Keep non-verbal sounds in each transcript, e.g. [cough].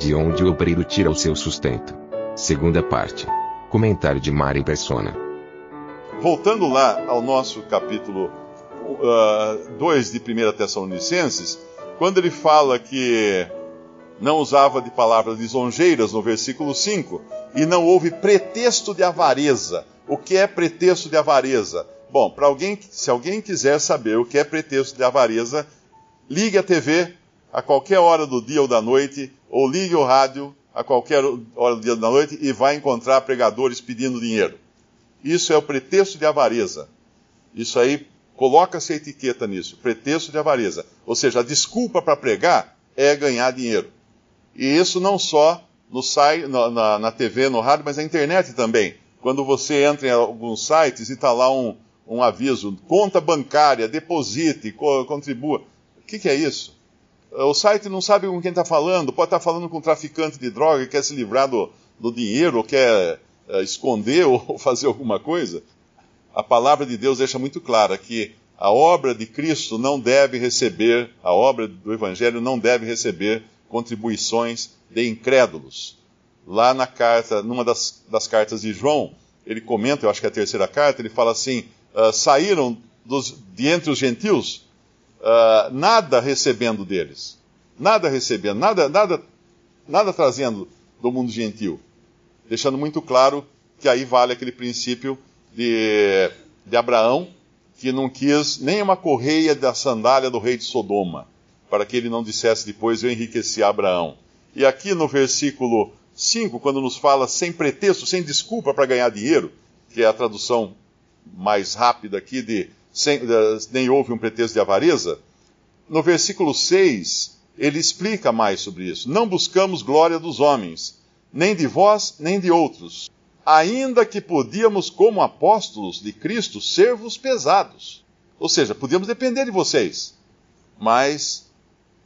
De onde o obreiro tira o seu sustento. Segunda parte. Comentário de Mari Persona. Voltando lá ao nosso capítulo 2 uh, de 1 Tessalonicenses, quando ele fala que não usava de palavras lisonjeiras no versículo 5, e não houve pretexto de avareza. O que é pretexto de avareza? Bom, para alguém, se alguém quiser saber o que é pretexto de avareza, ligue a TV a qualquer hora do dia ou da noite, ou ligue o rádio a qualquer hora do dia ou da noite e vai encontrar pregadores pedindo dinheiro. Isso é o pretexto de avareza. Isso aí Coloca-se a etiqueta nisso, pretexto de avareza. Ou seja, a desculpa para pregar é ganhar dinheiro. E isso não só no na, na, na, TV, no rádio, mas na internet também. Quando você entra em alguns sites e está lá um, um, aviso, conta bancária, deposite, co contribua. O que, que, é isso? O site não sabe com quem está falando, pode estar tá falando com um traficante de droga que quer se livrar do, do dinheiro, ou quer uh, esconder [laughs] ou fazer alguma coisa a palavra de Deus deixa muito clara que a obra de Cristo não deve receber, a obra do Evangelho não deve receber contribuições de incrédulos. Lá na carta, numa das, das cartas de João, ele comenta, eu acho que é a terceira carta, ele fala assim: uh, saíram dos, de entre os gentios, uh, nada recebendo deles, nada recebendo, nada, nada, nada trazendo do mundo gentil, deixando muito claro que aí vale aquele princípio de, de Abraão, que não quis nem uma correia da sandália do rei de Sodoma, para que ele não dissesse depois, eu enriqueci Abraão. E aqui no versículo 5, quando nos fala sem pretexto, sem desculpa para ganhar dinheiro, que é a tradução mais rápida aqui de, sem, nem houve um pretexto de avareza, no versículo 6, ele explica mais sobre isso. Não buscamos glória dos homens, nem de vós, nem de outros ainda que podíamos, como apóstolos de Cristo, ser-vos pesados. Ou seja, podíamos depender de vocês, mas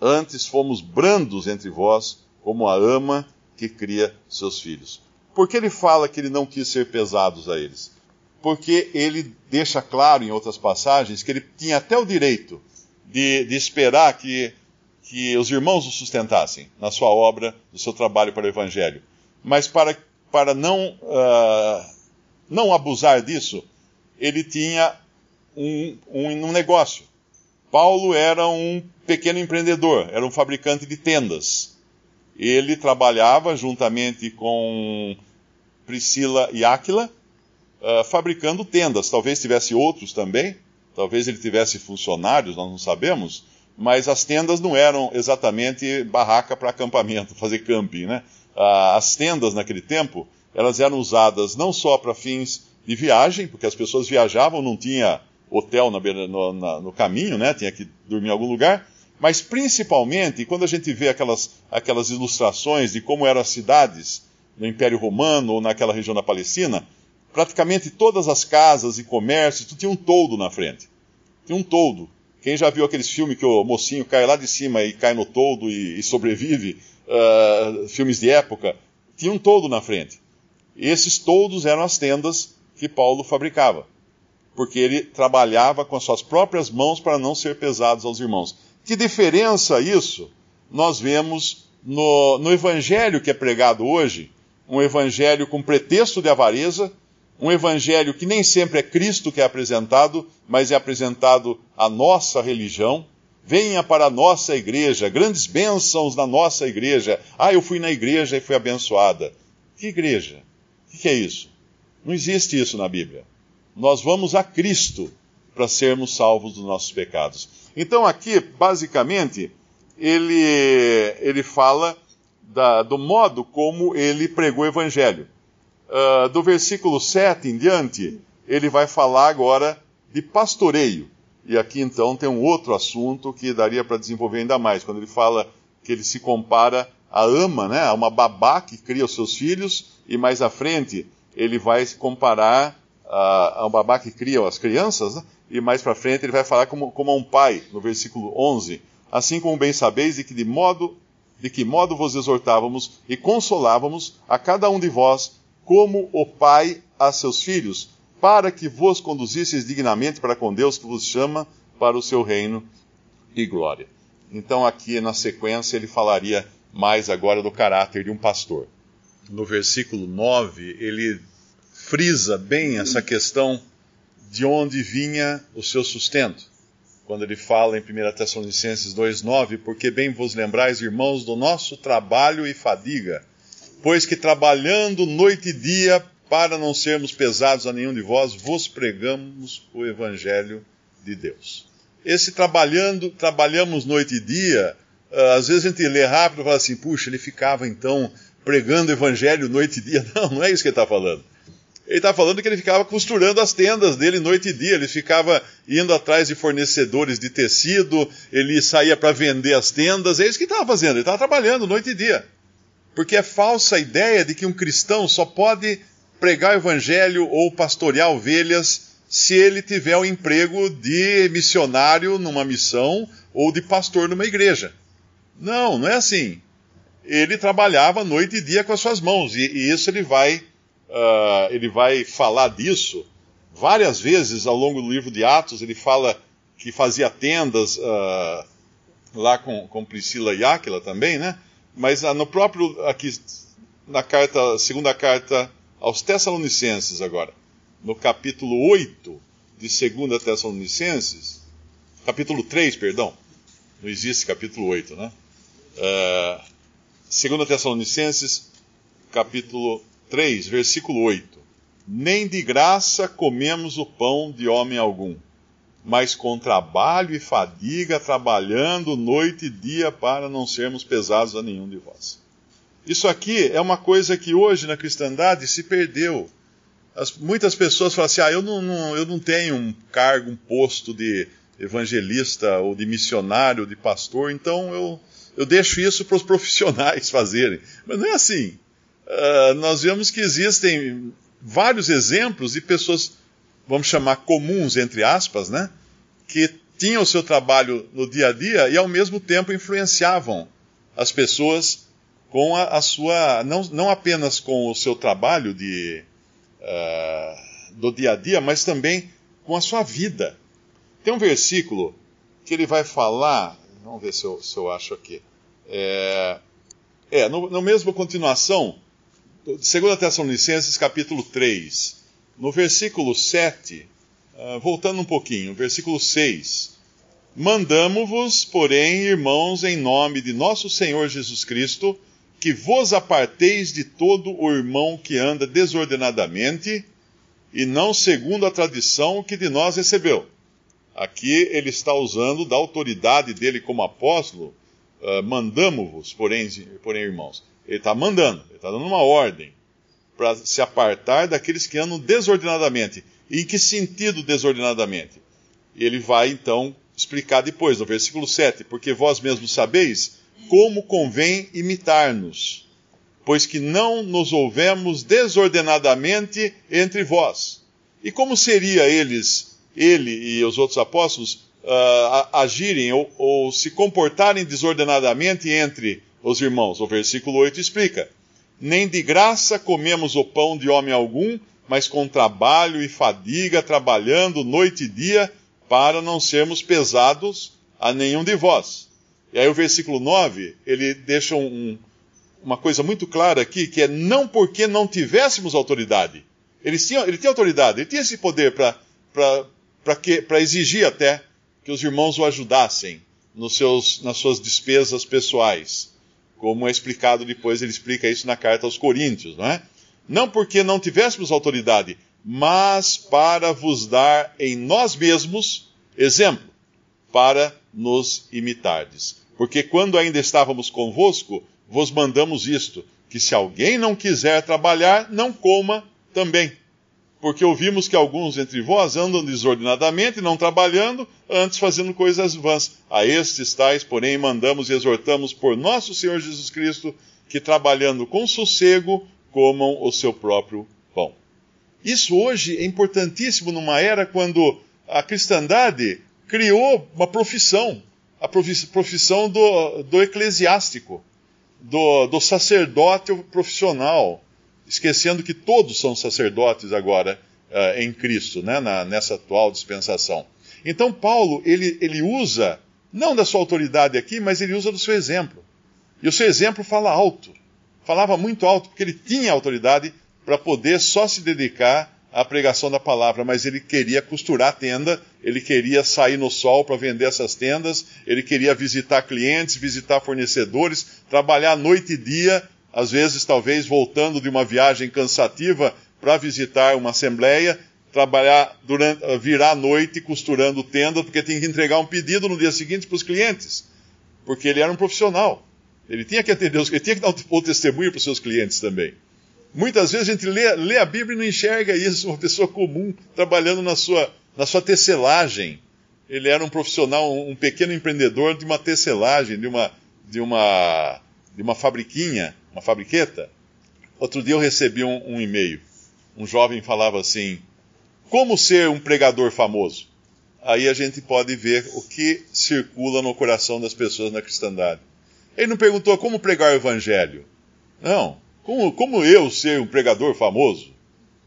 antes fomos brandos entre vós, como a ama que cria seus filhos. Por que ele fala que ele não quis ser pesados a eles? Porque ele deixa claro em outras passagens que ele tinha até o direito de, de esperar que, que os irmãos o sustentassem na sua obra, no seu trabalho para o Evangelho. Mas para para não, uh, não abusar disso, ele tinha um, um, um negócio. Paulo era um pequeno empreendedor, era um fabricante de tendas. Ele trabalhava juntamente com Priscila e Áquila, uh, fabricando tendas. Talvez tivesse outros também, talvez ele tivesse funcionários, nós não sabemos, mas as tendas não eram exatamente barraca para acampamento, [laughs] fazer camping, né? Ah, as tendas naquele tempo, elas eram usadas não só para fins de viagem, porque as pessoas viajavam, não tinha hotel no, no, no caminho, né? tinha que dormir em algum lugar, mas principalmente quando a gente vê aquelas, aquelas ilustrações de como eram as cidades no Império Romano ou naquela região da Palestina, praticamente todas as casas e comércios, tinha um toldo na frente. Tinha um toldo. Quem já viu aqueles filmes que o mocinho cai lá de cima e cai no toldo e, e sobrevive, uh, filmes de época, tinha um toldo na frente. Esses toldos eram as tendas que Paulo fabricava, porque ele trabalhava com as suas próprias mãos para não ser pesados aos irmãos. Que diferença isso nós vemos no, no evangelho que é pregado hoje, um evangelho com pretexto de avareza, um evangelho que nem sempre é Cristo que é apresentado, mas é apresentado a nossa religião, venha para a nossa igreja, grandes bênçãos na nossa igreja. Ah, eu fui na igreja e fui abençoada. Que igreja? O que é isso? Não existe isso na Bíblia. Nós vamos a Cristo para sermos salvos dos nossos pecados. Então, aqui, basicamente, ele, ele fala da, do modo como ele pregou o Evangelho. Uh, do versículo 7 em diante, ele vai falar agora de pastoreio. E aqui então tem um outro assunto que daria para desenvolver ainda mais, quando ele fala que ele se compara à ama, né, a uma babá que cria os seus filhos, e mais à frente ele vai se comparar a, a um babá que cria as crianças, né, e mais para frente ele vai falar como, como a um pai, no versículo 11. Assim como bem sabeis de que de modo de que modo vos exortávamos e consolávamos a cada um de vós, como o pai a seus filhos, para que vos conduzisseis dignamente para com Deus que vos chama para o seu reino e glória. Então, aqui na sequência, ele falaria mais agora do caráter de um pastor. No versículo 9, ele frisa bem essa questão de onde vinha o seu sustento. Quando ele fala em 1 Tessalonicenses 2,9, porque bem vos lembrais, irmãos, do nosso trabalho e fadiga, pois que trabalhando noite e dia para não sermos pesados a nenhum de vós, vos pregamos o evangelho de Deus. Esse trabalhando, trabalhamos noite e dia, uh, às vezes a gente lê rápido e fala assim, puxa, ele ficava então pregando o evangelho noite e dia. [laughs] Não, não é isso que ele está falando. Ele está falando que ele ficava costurando as tendas dele noite e dia, ele ficava indo atrás de fornecedores de tecido, ele saía para vender as tendas, é isso que ele estava fazendo, ele estava trabalhando noite e dia. Porque é falsa a ideia de que um cristão só pode pregar o evangelho ou pastorear ovelhas se ele tiver o um emprego de missionário numa missão ou de pastor numa igreja. Não, não é assim. Ele trabalhava noite e dia com as suas mãos, e, e isso ele vai, uh, ele vai falar disso várias vezes ao longo do livro de Atos. Ele fala que fazia tendas uh, lá com, com Priscila e Áquila também, né? Mas uh, no próprio, aqui, na carta, segunda carta aos Tessalonicenses agora, no capítulo 8 de 2 Tessalonicenses, capítulo 3, perdão, não existe capítulo 8, né? Uh, 2 Tessalonicenses, capítulo 3, versículo 8. Nem de graça comemos o pão de homem algum, mas com trabalho e fadiga, trabalhando noite e dia para não sermos pesados a nenhum de vós. Isso aqui é uma coisa que hoje na cristandade se perdeu. As, muitas pessoas falam assim: ah, eu não, não, eu não tenho um cargo, um posto de evangelista ou de missionário, ou de pastor, então eu, eu deixo isso para os [laughs] profissionais fazerem. Mas não é assim. Uh, nós vemos que existem vários exemplos de pessoas, vamos chamar comuns, entre aspas, né? Que tinham o seu trabalho no dia a dia e ao mesmo tempo influenciavam as pessoas com a, a sua, não, não apenas com o seu trabalho de, uh, do dia a dia, mas também com a sua vida. Tem um versículo que ele vai falar, vamos ver se eu, se eu acho aqui. É, é no, no mesmo continuação, 2 Tessalonicenses capítulo 3, no versículo 7, ah, voltando um pouquinho, versículo 6. Mandamo-vos, porém, irmãos, em nome de nosso Senhor Jesus Cristo, que vos aparteis de todo o irmão que anda desordenadamente e não segundo a tradição que de nós recebeu. Aqui ele está usando da autoridade dele como apóstolo, uh, mandamo-vos, porém, porém, irmãos. Ele está mandando, ele está dando uma ordem para se apartar daqueles que andam desordenadamente. Em que sentido desordenadamente? Ele vai então explicar depois, no versículo 7, porque vós mesmos sabeis como convém imitar-nos, pois que não nos ouvemos desordenadamente entre vós. E como seria eles, ele e os outros apóstolos, uh, agirem ou, ou se comportarem desordenadamente entre os irmãos? O versículo 8 explica: Nem de graça comemos o pão de homem algum, mas com trabalho e fadiga, trabalhando noite e dia, para não sermos pesados a nenhum de vós. E aí o versículo 9, ele deixa um, uma coisa muito clara aqui, que é não porque não tivéssemos autoridade. Ele tinha, ele tinha autoridade, ele tinha esse poder para exigir até que os irmãos o ajudassem nos seus, nas suas despesas pessoais. Como é explicado depois, ele explica isso na carta aos Coríntios, não é? Não porque não tivéssemos autoridade, mas para vos dar em nós mesmos exemplo, para nos imitardes. Porque quando ainda estávamos convosco, vos mandamos isto: que se alguém não quiser trabalhar, não coma também. porque ouvimos que alguns entre vós andam desordenadamente, não trabalhando, antes fazendo coisas vãs. A estes tais, porém, mandamos e exortamos por nosso Senhor Jesus Cristo, que trabalhando com sossego, comam o seu próprio pão. Isso hoje é importantíssimo numa era quando a cristandade criou uma profissão, a profissão do, do eclesiástico, do, do sacerdote profissional esquecendo que todos são sacerdotes agora uh, em Cristo, né, na, nessa atual dispensação. Então, Paulo, ele, ele usa, não da sua autoridade aqui, mas ele usa do seu exemplo. E o seu exemplo fala alto. Falava muito alto, porque ele tinha autoridade para poder só se dedicar à pregação da palavra, mas ele queria costurar a tenda, ele queria sair no sol para vender essas tendas, ele queria visitar clientes, visitar fornecedores, trabalhar noite e dia às vezes, talvez voltando de uma viagem cansativa para visitar uma assembleia, trabalhar durante, eh, virar à noite costurando tenda, porque tinha que entregar um pedido no dia seguinte para os clientes, porque ele era um profissional. Ele tinha que atender, ele tinha que dar o testemunho para os seus clientes também. Muitas vezes a gente lê, lê, a Bíblia e não enxerga isso, uma pessoa comum trabalhando na sua, na sua tecelagem. Ele era um profissional, um pequeno empreendedor de uma tecelagem, de uma, de uma, de uma fabriquinha uma fabriqueta. Outro dia eu recebi um, um e-mail. Um jovem falava assim: Como ser um pregador famoso? Aí a gente pode ver o que circula no coração das pessoas na cristandade. Ele não perguntou como pregar o evangelho. Não. Como, como eu ser um pregador famoso?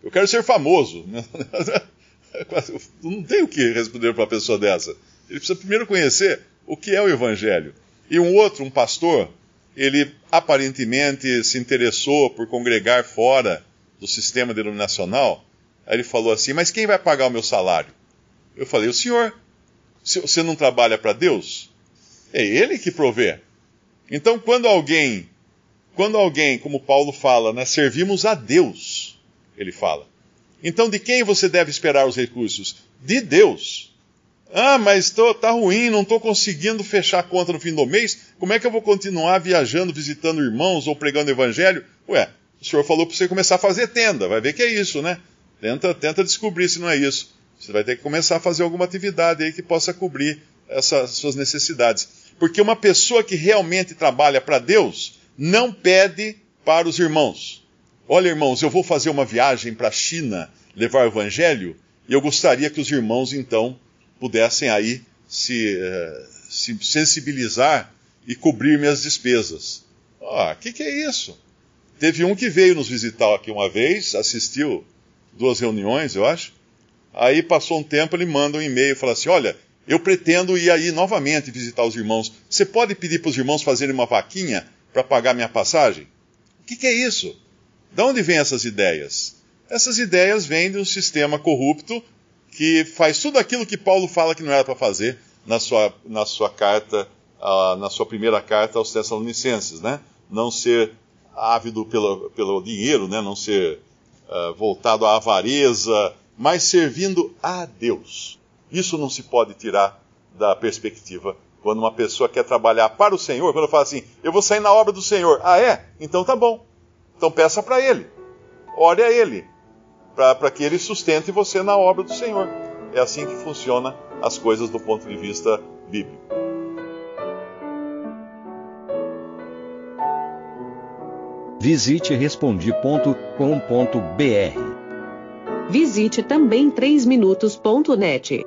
Eu quero ser famoso. [laughs] Não tem o que responder para uma pessoa dessa. Ele precisa primeiro conhecer o que é o evangelho. E um outro, um pastor, ele aparentemente se interessou por congregar fora do sistema denominacional. Aí ele falou assim: Mas quem vai pagar o meu salário? Eu falei: O senhor. Você não trabalha para Deus? É Ele que provê. Então, quando alguém, quando alguém, como Paulo fala, né, servimos a Deus, ele fala. Então, de quem você deve esperar os recursos? De Deus. Ah, mas tô, tá ruim, não estou conseguindo fechar a conta no fim do mês. Como é que eu vou continuar viajando, visitando irmãos ou pregando evangelho? Ué, o senhor falou para você começar a fazer tenda. Vai ver que é isso, né? Tenta, tenta descobrir se não é isso. Você vai ter que começar a fazer alguma atividade aí que possa cobrir essas suas necessidades. Porque uma pessoa que realmente trabalha para Deus não pede para os irmãos. Olha, irmãos, eu vou fazer uma viagem para a China levar o evangelho e eu gostaria que os irmãos então pudessem aí se, uh, se sensibilizar e cobrir minhas despesas. Ah, o que, que é isso? Teve um que veio nos visitar aqui uma vez, assistiu duas reuniões, eu acho. Aí passou um tempo, ele manda um e-mail e fala assim: Olha, eu pretendo ir aí novamente visitar os irmãos. Você pode pedir para os irmãos fazerem uma vaquinha para pagar minha passagem? O que, que é isso? De onde vêm essas ideias? Essas ideias vêm de um sistema corrupto que faz tudo aquilo que Paulo fala que não era para fazer na sua, na sua carta, uh, na sua primeira carta aos Tessalonicenses, né? Não ser ávido pelo, pelo dinheiro, né? Não ser uh, voltado à avareza, mas servindo a Deus. Isso não se pode tirar da perspectiva quando uma pessoa quer trabalhar para o Senhor, quando fala assim, eu vou sair na obra do Senhor. Ah, é? Então tá bom. Então peça para Ele. Ore a Ele para que ele sustente você na obra do Senhor. É assim que funciona as coisas do ponto de vista bíblico. Visite respondi.com.br. Visite também 3minutos.net.